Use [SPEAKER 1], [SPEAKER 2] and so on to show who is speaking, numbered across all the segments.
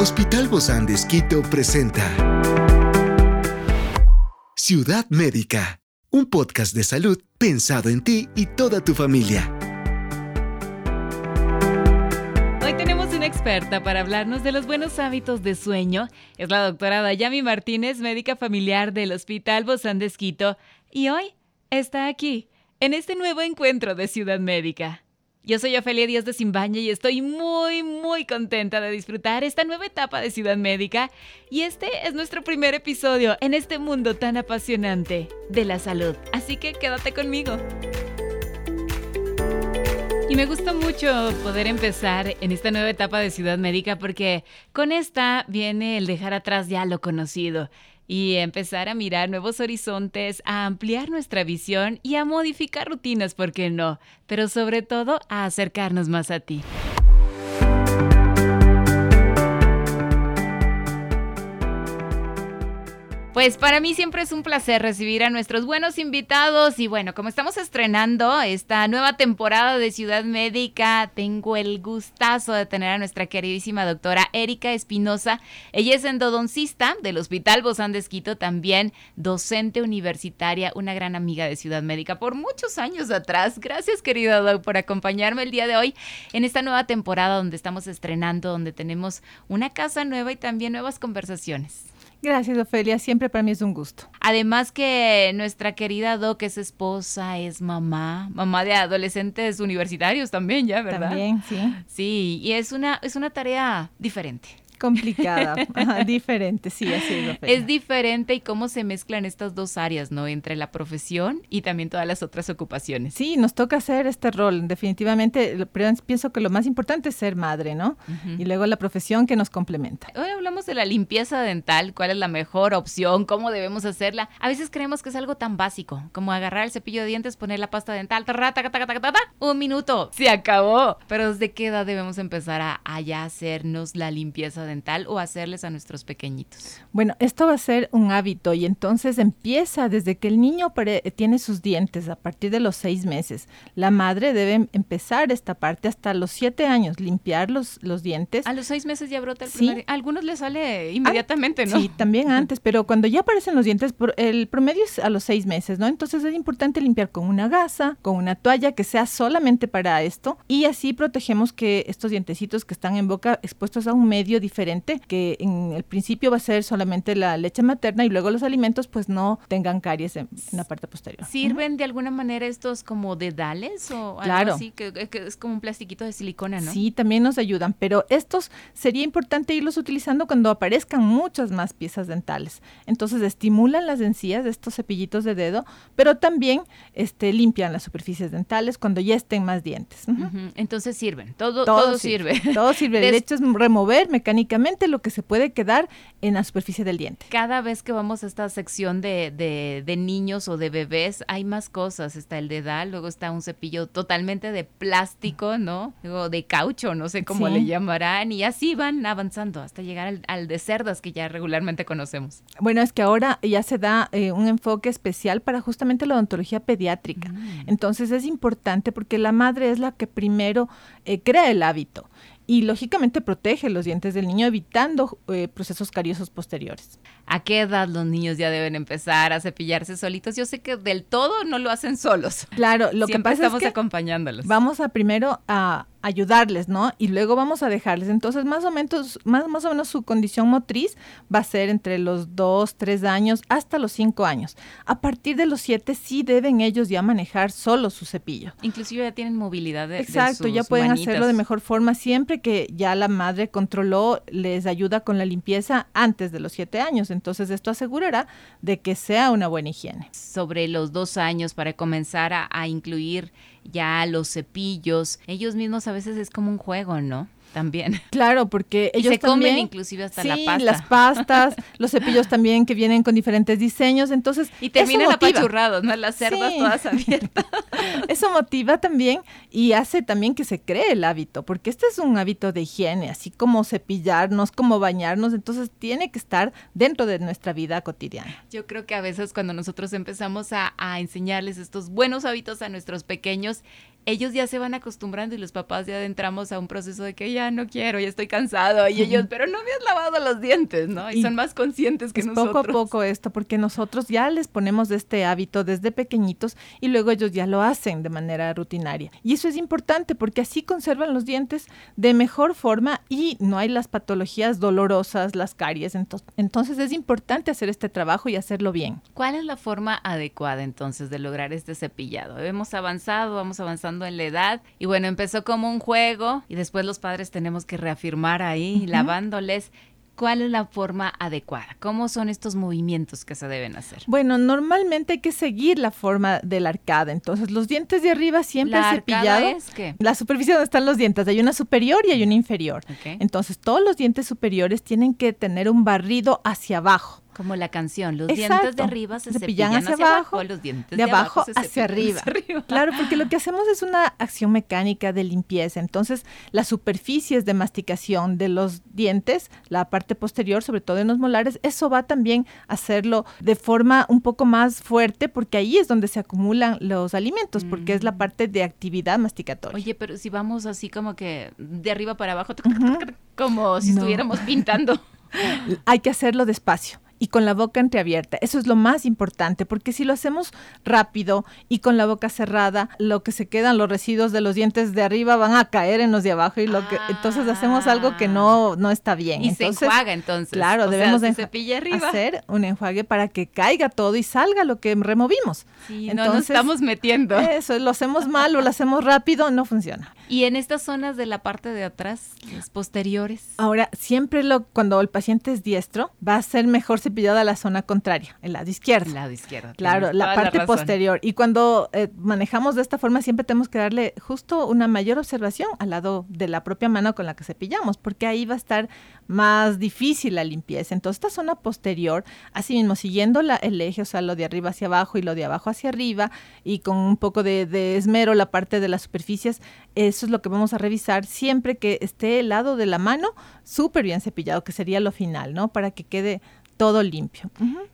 [SPEAKER 1] Hospital Bozán de Esquito presenta Ciudad Médica, un podcast de salud pensado en ti y toda tu familia.
[SPEAKER 2] Hoy tenemos una experta para hablarnos de los buenos hábitos de sueño. Es la doctora Dayami Martínez, médica familiar del Hospital Bozán de Esquito, y hoy está aquí, en este nuevo encuentro de Ciudad Médica. Yo soy Ofelia Díaz de Simbaña y estoy muy, muy contenta de disfrutar esta nueva etapa de Ciudad Médica. Y este es nuestro primer episodio en este mundo tan apasionante de la salud. Así que quédate conmigo. Y me gusta mucho poder empezar en esta nueva etapa de Ciudad Médica porque con esta viene el dejar atrás ya lo conocido y empezar a mirar nuevos horizontes, a ampliar nuestra visión y a modificar rutinas, ¿por qué no? Pero sobre todo a acercarnos más a ti. Pues para mí siempre es un placer recibir a nuestros buenos invitados y bueno, como estamos estrenando esta nueva temporada de Ciudad Médica, tengo el gustazo de tener a nuestra queridísima doctora Erika Espinosa. Ella es endodoncista del Hospital Bozán de Esquito, también docente universitaria, una gran amiga de Ciudad Médica por muchos años atrás. Gracias querida Doc por acompañarme el día de hoy en esta nueva temporada donde estamos estrenando, donde tenemos una casa nueva y también nuevas conversaciones.
[SPEAKER 3] Gracias, Ofelia. Siempre para mí es un gusto.
[SPEAKER 2] Además que nuestra querida Doc es esposa, es mamá, mamá de adolescentes universitarios también, ya, ¿verdad?
[SPEAKER 3] También, sí.
[SPEAKER 2] Sí, y es una, es una tarea diferente
[SPEAKER 3] complicada, diferente, sí, así es.
[SPEAKER 2] Es diferente y cómo se mezclan estas dos áreas, ¿no? Entre la profesión y también todas las otras ocupaciones.
[SPEAKER 3] Sí, nos toca hacer este rol. Definitivamente, pienso que lo más importante es ser madre, ¿no? Y luego la profesión que nos complementa.
[SPEAKER 2] Hoy hablamos de la limpieza dental, cuál es la mejor opción, cómo debemos hacerla. A veces creemos que es algo tan básico como agarrar el cepillo de dientes, poner la pasta dental, un minuto, se acabó. Pero ¿desde qué edad debemos empezar a, a ya hacernos la limpieza dental o hacerles a nuestros pequeñitos?
[SPEAKER 3] Bueno, esto va a ser un hábito y entonces empieza desde que el niño tiene sus dientes a partir de los seis meses. La madre debe empezar esta parte hasta los siete años, limpiar los, los dientes.
[SPEAKER 2] A los seis meses ya brota el primer... A algunos les sale inmediatamente, ¿no?
[SPEAKER 3] Sí, también antes, pero cuando ya aparecen los dientes, el promedio es a los seis meses, ¿no? Entonces es importante limpiar con una gasa, con una toalla que sea solamente para esto y así protegemos que estos dientecitos que están en boca expuestos a un medio diferente diferente, que en el principio va a ser solamente la leche materna y luego los alimentos pues no tengan caries en, la parte posterior.
[SPEAKER 2] ¿Sirven de alguna manera estos como dedales o algo así? Que, es como un plastiquito de silicona, ¿no?
[SPEAKER 3] Sí, también nos ayudan, pero estos sería importante irlos utilizando cuando aparezcan muchas más piezas dentales. Entonces estimulan las encías de estos cepillitos de dedo, pero también este, limpian las superficies dentales cuando ya estén más dientes.
[SPEAKER 2] Entonces sirven, todo, todo, sirve.
[SPEAKER 3] Todo sirve. De hecho es remover mecánicamente lo que se puede quedar en la superficie del diente.
[SPEAKER 2] Cada vez que vamos a esta sección de, de, niños o de bebés, hay más cosas. Está el dedal, luego está un cepillo totalmente de plástico, ¿no? O de caucho, no sé cómo le llamarán, y así van avanzando hasta llegar al, de cerdas que ya regularmente conocemos.
[SPEAKER 3] Bueno, es que ahora ya se da eh, un enfoque especial para justamente la odontología pediátrica. Mm. Entonces es importante porque la madre es la que primero eh, crea el hábito y lógicamente protege los dientes del niño evitando eh, procesos cariosos posteriores.
[SPEAKER 2] ¿A qué edad los niños ya deben empezar a cepillarse solitos? Yo sé que del todo no lo hacen solos.
[SPEAKER 3] Claro, lo que pasa
[SPEAKER 2] estamos
[SPEAKER 3] es que
[SPEAKER 2] acompañándolos.
[SPEAKER 3] Vamos a primero a ayudarles, ¿no? Y luego vamos a dejarles. Entonces, más o menos, más, más o menos su condición motriz va a ser entre los 2, 3 años hasta los 5 años. A partir de los 7 sí deben ellos ya manejar solo su cepillo.
[SPEAKER 2] Inclusive ya tienen movilidad de
[SPEAKER 3] Exacto, ya pueden hacerlo de mejor forma siempre que ya la madre controló, les ayuda con la limpieza antes de los 7 años. Entonces, esto asegurará de que sea una buena higiene.
[SPEAKER 2] Sobre los dos años para comenzar a incluir ya los cepillos, ellos mismos a veces es como un juego, ¿no? También.
[SPEAKER 3] Claro, porque ellos
[SPEAKER 2] se
[SPEAKER 3] también,
[SPEAKER 2] comen inclusive hasta la pasta.
[SPEAKER 3] las pastas, los cepillos también que vienen con diferentes diseños, entonces
[SPEAKER 2] y terminan apachurrados, ¿no? Las cerdas todas abiertas.
[SPEAKER 3] eso motiva también y hace también que se cree el hábito, porque este es un hábito de higiene, así como cepillarnos, como bañarnos, entonces tiene que estar dentro de nuestra vida cotidiana.
[SPEAKER 2] Yo creo que a veces cuando nosotros empezamos a, a enseñarles estos buenos hábitos a nuestros pequeños, ellos ya se van acostumbrando y los papás ya entramos a un proceso de que ya no quiero, ya estoy cansado y ellos, pero no me has lavado los dientes, ¿no? Y, son más conscientes que nosotros.
[SPEAKER 3] Poco a poco esto, porque nosotros ya les ponemos este hábito desde pequeñitos y luego ellos ya lo hacen de manera rutinaria. Y eso es importante porque así conservan los dientes de mejor forma y no hay las patologías dolorosas, las caries. Entonces es importante hacer este trabajo y hacerlo bien.
[SPEAKER 2] ¿Cuál es la forma adecuada entonces de lograr este cepillado? Hemos avanzado, vamos avanzando en la edad y bueno, empezó como un juego y después los padres tenemos que reafirmar ahí, lavándoles. ¿Cuál es la forma adecuada? ¿Cómo son estos movimientos que se deben hacer?
[SPEAKER 3] Bueno, normalmente hay que seguir la forma de la arcada. Entonces, los dientes de arriba siempre
[SPEAKER 2] ¿La
[SPEAKER 3] cepillado.
[SPEAKER 2] es qué?
[SPEAKER 3] La superficie donde están los dientes. Hay una superior y hay una inferior. Entonces, todos los dientes superiores tienen que tener un barrido hacia abajo.
[SPEAKER 2] Como la canción, los dientes de arriba se, cepillan, hacia, abajo, los dientes
[SPEAKER 3] de, abajo, hacia, arriba. Claro, porque lo que hacemos es una acción mecánica de limpieza. Entonces, las superficies de masticación de los dientes, la parte posterior, sobre todo en los molares, eso va también a hacerlo de forma un poco más fuerte, porque ahí es donde se acumulan los alimentos, porque es la mm. parte de actividad masticatoria.
[SPEAKER 2] Oye, pero si vamos así como que de arriba para abajo, como si estuviéramos pintando.
[SPEAKER 3] Hay que hacerlo despacio y con la boca entreabierta. Eso es lo más importante, porque si lo hacemos rápido y con la boca cerrada, lo que se quedan los residuos de los dientes de arriba van a caer en los de abajo y lo que entonces hacemos algo que no no está bien.
[SPEAKER 2] Y se enjuaga entonces.
[SPEAKER 3] Claro, debemos de
[SPEAKER 2] arriba.
[SPEAKER 3] hacer un enjuague para que caiga todo y salga lo que removimos.
[SPEAKER 2] Sí, entonces, no nos estamos metiendo.
[SPEAKER 3] Eso, lo hacemos mal o lo hacemos rápido, no funciona.
[SPEAKER 2] Y en estas zonas de la parte de atrás, las posteriores.
[SPEAKER 3] Ahora, siempre lo cuando el paciente es diestro, va a ser mejor cepillada la zona contraria, el lado izquierdo.
[SPEAKER 2] El lado izquierdo.
[SPEAKER 3] Claro, la parte posterior. Y cuando eh, manejamos de esta forma, siempre tenemos que darle justo una mayor observación al lado de la propia mano con la que cepillamos, porque ahí va a estar más difícil la limpieza. Entonces, esta zona posterior, así mismo, siguiendo la, el eje, o sea, lo de arriba hacia abajo y lo de abajo hacia arriba, y con un poco de, de esmero la parte de las superficies, eso es lo que vamos a revisar siempre que esté el lado de la mano súper bien cepillado, que sería lo final, ¿no? Para que quede todo limpio.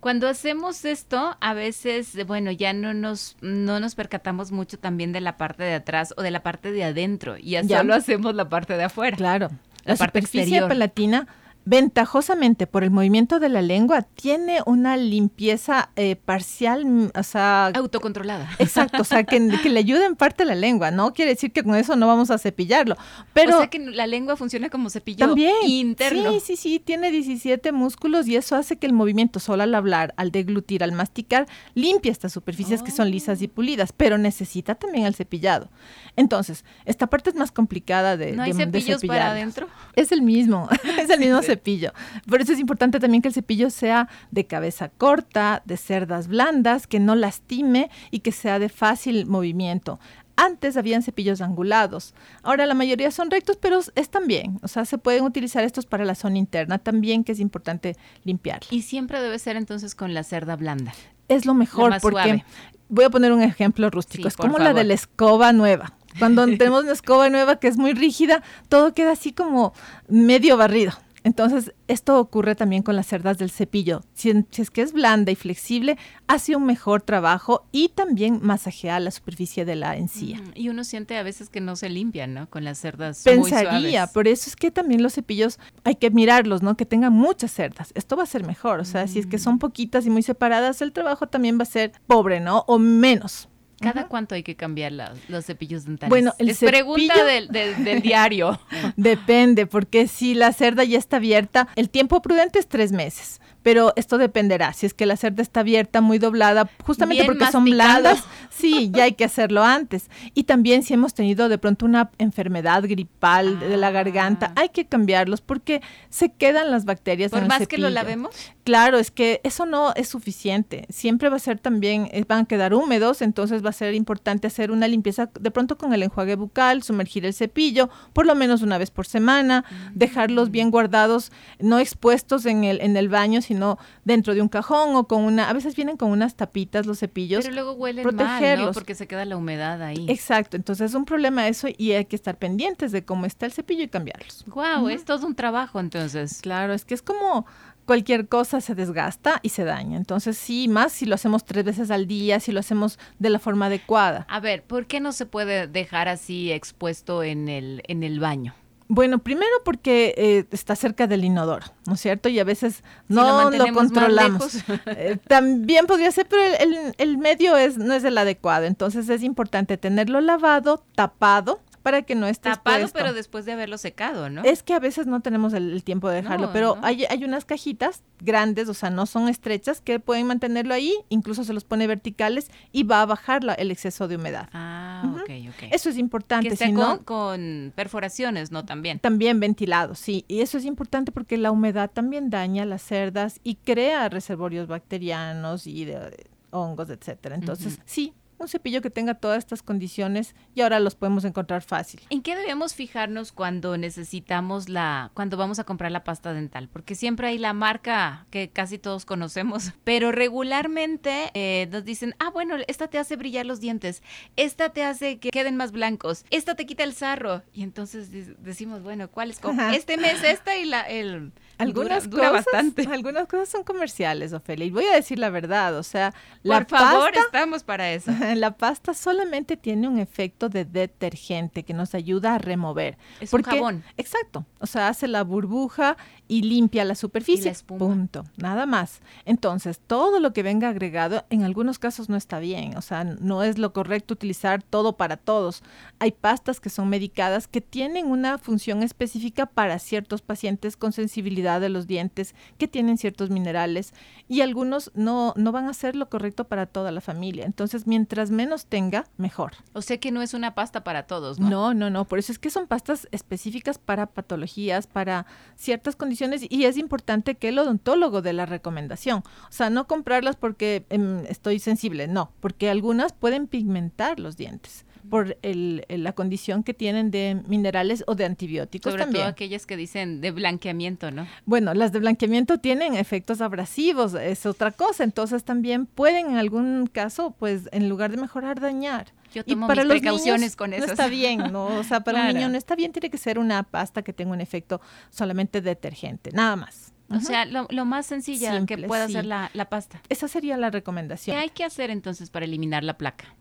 [SPEAKER 2] Cuando hacemos esto, a veces, bueno, ya no nos, no nos percatamos mucho también de la parte de atrás o de la parte de adentro, y ya, solo hacemos la parte de afuera.
[SPEAKER 3] Claro. La, superficie palatina ventajosamente por el movimiento de la lengua, tiene una limpieza eh, parcial, mm, o sea...
[SPEAKER 2] Autocontrolada.
[SPEAKER 3] Exacto, o sea, que, le ayude en parte la lengua, no quiere decir que con eso no vamos a cepillarlo, pero...
[SPEAKER 2] O sea, que la lengua funciona como cepillo también, interno.
[SPEAKER 3] Sí, sí, sí, tiene 17 músculos y eso hace que el movimiento solo al hablar, al deglutir, al masticar, limpia estas superficies que son lisas y oh. pulidas, pero necesita también el cepillado. Entonces, esta parte es más complicada de
[SPEAKER 2] ¿No hay cepillos para adentro?
[SPEAKER 3] Es el mismo, es el mismo cepillo cepillo. Por eso es importante también que el cepillo sea de cabeza corta, de cerdas blandas, que no lastime y que sea de fácil movimiento. Antes habían cepillos angulados, ahora la mayoría son rectos, pero están bien. O sea, se pueden utilizar estos para la zona interna también, que es importante limpiar.
[SPEAKER 2] Y siempre debe ser entonces con la cerda blanda.
[SPEAKER 3] Es lo mejor porque voy a poner un ejemplo rústico. es como la de la escoba nueva. Cuando tenemos una escoba nueva que es muy rígida, todo queda así como medio barrido. Entonces, esto ocurre también con las cerdas del cepillo. Si, es que es blanda y flexible, hace un mejor trabajo y también masajea la superficie de la encía.
[SPEAKER 2] y uno siente a veces que no se limpian, ¿no? Con las cerdas
[SPEAKER 3] Pensaría, por eso es que también los cepillos hay que mirarlos, ¿no? Que tengan muchas cerdas. Esto va a ser mejor, o sea, si es que son mm. poquitas y muy separadas, el trabajo también va a ser pobre, ¿no? O menos.
[SPEAKER 2] ¿Cada cuánto hay que cambiar los cepillos dentales?
[SPEAKER 3] Bueno, el
[SPEAKER 2] es pregunta del, del, diario.
[SPEAKER 3] Depende, porque si la cerda ya está abierta, el tiempo prudente es tres meses pero esto dependerá. Si es que la cerda está abierta, muy doblada, justamente porque son blandas, sí, ya hay que hacerlo antes. Y también si hemos tenido de pronto una enfermedad gripal de la garganta, ah. hay que cambiarlos porque se quedan las bacterias
[SPEAKER 2] Por
[SPEAKER 3] en
[SPEAKER 2] más que lo lavemos.
[SPEAKER 3] Claro, es que eso no es suficiente. Siempre va a ser también, eh, van a quedar húmedos, entonces va a ser importante hacer una limpieza de pronto con el enjuague bucal, sumergir el cepillo, por lo menos una vez por semana, dejarlos bien guardados, no expuestos en el, en el baño, sino dentro de un cajón o con una, a veces vienen con unas tapitas los cepillos.
[SPEAKER 2] Pero luego huelen mal, ¿no? Porque se queda la humedad ahí.
[SPEAKER 3] Exacto, entonces es un problema eso y hay que estar pendientes de cómo está el cepillo y cambiarlos.
[SPEAKER 2] Wow, es todo un trabajo entonces.
[SPEAKER 3] Claro, es que es como cualquier cosa se desgasta y se daña. Entonces, sí, más si lo hacemos tres veces al día, si lo hacemos de la forma adecuada.
[SPEAKER 2] A ver, ¿por qué no se puede dejar así expuesto en el, en el baño?
[SPEAKER 3] Bueno, primero porque eh, está cerca del inodoro, ¿no es cierto? Y a veces no lo, controlamos. Eh, también podría ser, pero el, el, medio es, no es el adecuado. Entonces es importante tenerlo lavado, tapado, para que no esté
[SPEAKER 2] tapado, pero después de haberlo secado, ¿no?
[SPEAKER 3] Es que a veces no tenemos el, tiempo de dejarlo, pero hay, hay unas cajitas grandes, o sea, no son estrechas, que pueden mantenerlo ahí, incluso se los pone verticales y va a bajar el exceso de humedad.
[SPEAKER 2] Ah, ok, ok.
[SPEAKER 3] Eso es importante.
[SPEAKER 2] Que con, con, perforaciones, ¿no? También.
[SPEAKER 3] También ventilado, sí. Y eso es importante porque la humedad también daña las cerdas y crea reservorios bacterianos y de, hongos, etcétera. Entonces, sí, un cepillo que tenga todas estas condiciones y ahora los podemos encontrar fácil.
[SPEAKER 2] ¿En qué debemos fijarnos cuando necesitamos la, cuando vamos a comprar la pasta dental? Porque siempre hay la marca que casi todos conocemos, pero regularmente eh, nos dicen, ah, bueno, esta te hace brillar los dientes, esta te hace que queden más blancos, esta te quita el sarro. Y entonces decimos, bueno, ¿cuál es? Este mes esta y la, el
[SPEAKER 3] algunas cosas, bastante. Algunas cosas son comerciales, Ofelia. Y voy a decir la verdad, o sea,
[SPEAKER 2] la Por favor, estamos para eso.
[SPEAKER 3] La pasta solamente tiene un efecto de detergente que nos ayuda a remover.
[SPEAKER 2] Es un jabón.
[SPEAKER 3] Exacto. O sea, hace la burbuja y limpia la superficie. Punto. Nada más. Entonces, todo lo que venga agregado, en algunos casos no está bien. O sea, no es lo correcto utilizar todo para todos. Hay pastas que son medicadas que tienen una función específica para ciertos pacientes con sensibilidad de los dientes, que tienen ciertos minerales, y algunos no, no van a ser lo correcto para toda la familia. Entonces, mientras menos tenga, mejor.
[SPEAKER 2] O sea que no es una pasta para todos, ¿no?
[SPEAKER 3] No, no, no. Por eso es que son pastas específicas para patologías, para ciertas condiciones y es importante que el odontólogo dé la recomendación. O sea, no comprarlas porque em, estoy sensible, no, porque algunas pueden pigmentar los dientes por el, la condición que tienen de minerales o de antibióticos
[SPEAKER 2] Sobre
[SPEAKER 3] también.
[SPEAKER 2] todo aquellas que dicen de blanqueamiento, ¿no?
[SPEAKER 3] Bueno, las de blanqueamiento tienen efectos abrasivos, es otra cosa, entonces también pueden en algún caso, pues en lugar de mejorar, dañar.
[SPEAKER 2] Yo tomo y para mis precauciones con eso.
[SPEAKER 3] No está bien, ¿no? O sea, para un niño no está bien, tiene que ser una pasta que tenga un efecto solamente detergente, nada más.
[SPEAKER 2] O sea, lo, más sencilla que pueda hacer la, la pasta.
[SPEAKER 3] Esa sería la recomendación.
[SPEAKER 2] ¿Qué hay que hacer entonces para eliminar la placa?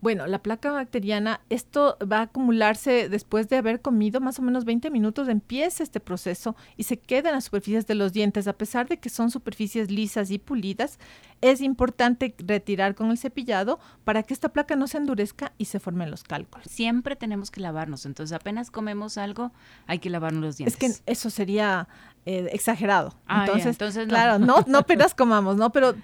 [SPEAKER 3] Bueno, la placa bacteriana, esto va a acumularse después de haber comido más o menos 20 minutos, empieza este proceso y se queda en las superficies de los dientes. A pesar de que son superficies lisas y pulidas, es importante retirar con el cepillado para que esta placa no se endurezca y se formen los cálculos.
[SPEAKER 2] Siempre tenemos que lavarnos, entonces apenas comemos algo, hay que lavarnos los dientes.
[SPEAKER 3] Es que eso sería eh, exagerado. Ah, entonces, claro, no, no apenas comamos, ¿no? Pero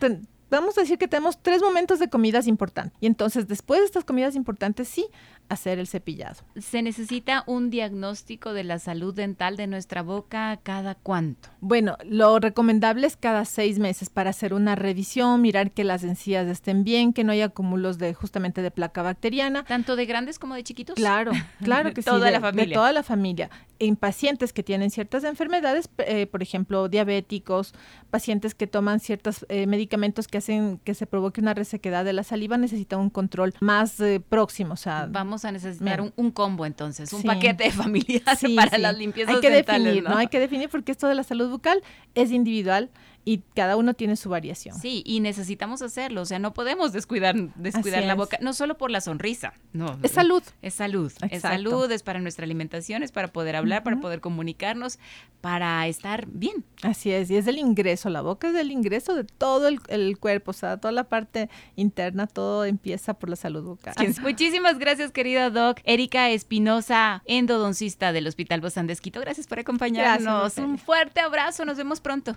[SPEAKER 3] vamos a decir que tenemos tres momentos de comidas importantes. Y entonces, después de estas comidas importantes, sí, hacer el cepillado.
[SPEAKER 2] ¿Se necesita un diagnóstico de la salud dental de nuestra boca cada cuánto?
[SPEAKER 3] Bueno, lo recomendable es cada seis meses para hacer una revisión, mirar que las encías estén bien, que no haya acúmulos de justamente de placa bacteriana.
[SPEAKER 2] ¿Tanto de grandes como de chiquitos?
[SPEAKER 3] Claro, claro que sí.
[SPEAKER 2] toda la familia.
[SPEAKER 3] De toda la familia. En pacientes que tienen ciertas enfermedades, eh, por ejemplo, diabéticos, pacientes que toman ciertos eh, medicamentos que hacen que se provoque una resequedad de la saliva, necesitan un control más eh, próximo. O sea,
[SPEAKER 2] vamos a necesitar un, combo entonces, un paquete de familia para las limpiezas
[SPEAKER 3] Hay que definir,
[SPEAKER 2] ¿no?
[SPEAKER 3] Hay que definir porque esto de la salud bucal es individual y cada uno tiene su variación.
[SPEAKER 2] Sí, y necesitamos hacerlo, o sea, no podemos descuidar, descuidar la boca, no solo por la sonrisa, no.
[SPEAKER 3] Es salud.
[SPEAKER 2] Es salud, es salud, es para nuestra alimentación, es para poder hablar, para poder comunicarnos, para estar bien.
[SPEAKER 3] Así es, y es el ingreso, la boca es el ingreso de todo el, cuerpo, o sea, toda la parte interna, todo empieza por la salud bucal.
[SPEAKER 2] Muchísimas gracias, querida Doc. Erika Espinosa, endodoncista del Hospital Bozán de Esquito, gracias por acompañarnos. Un fuerte abrazo, nos vemos pronto.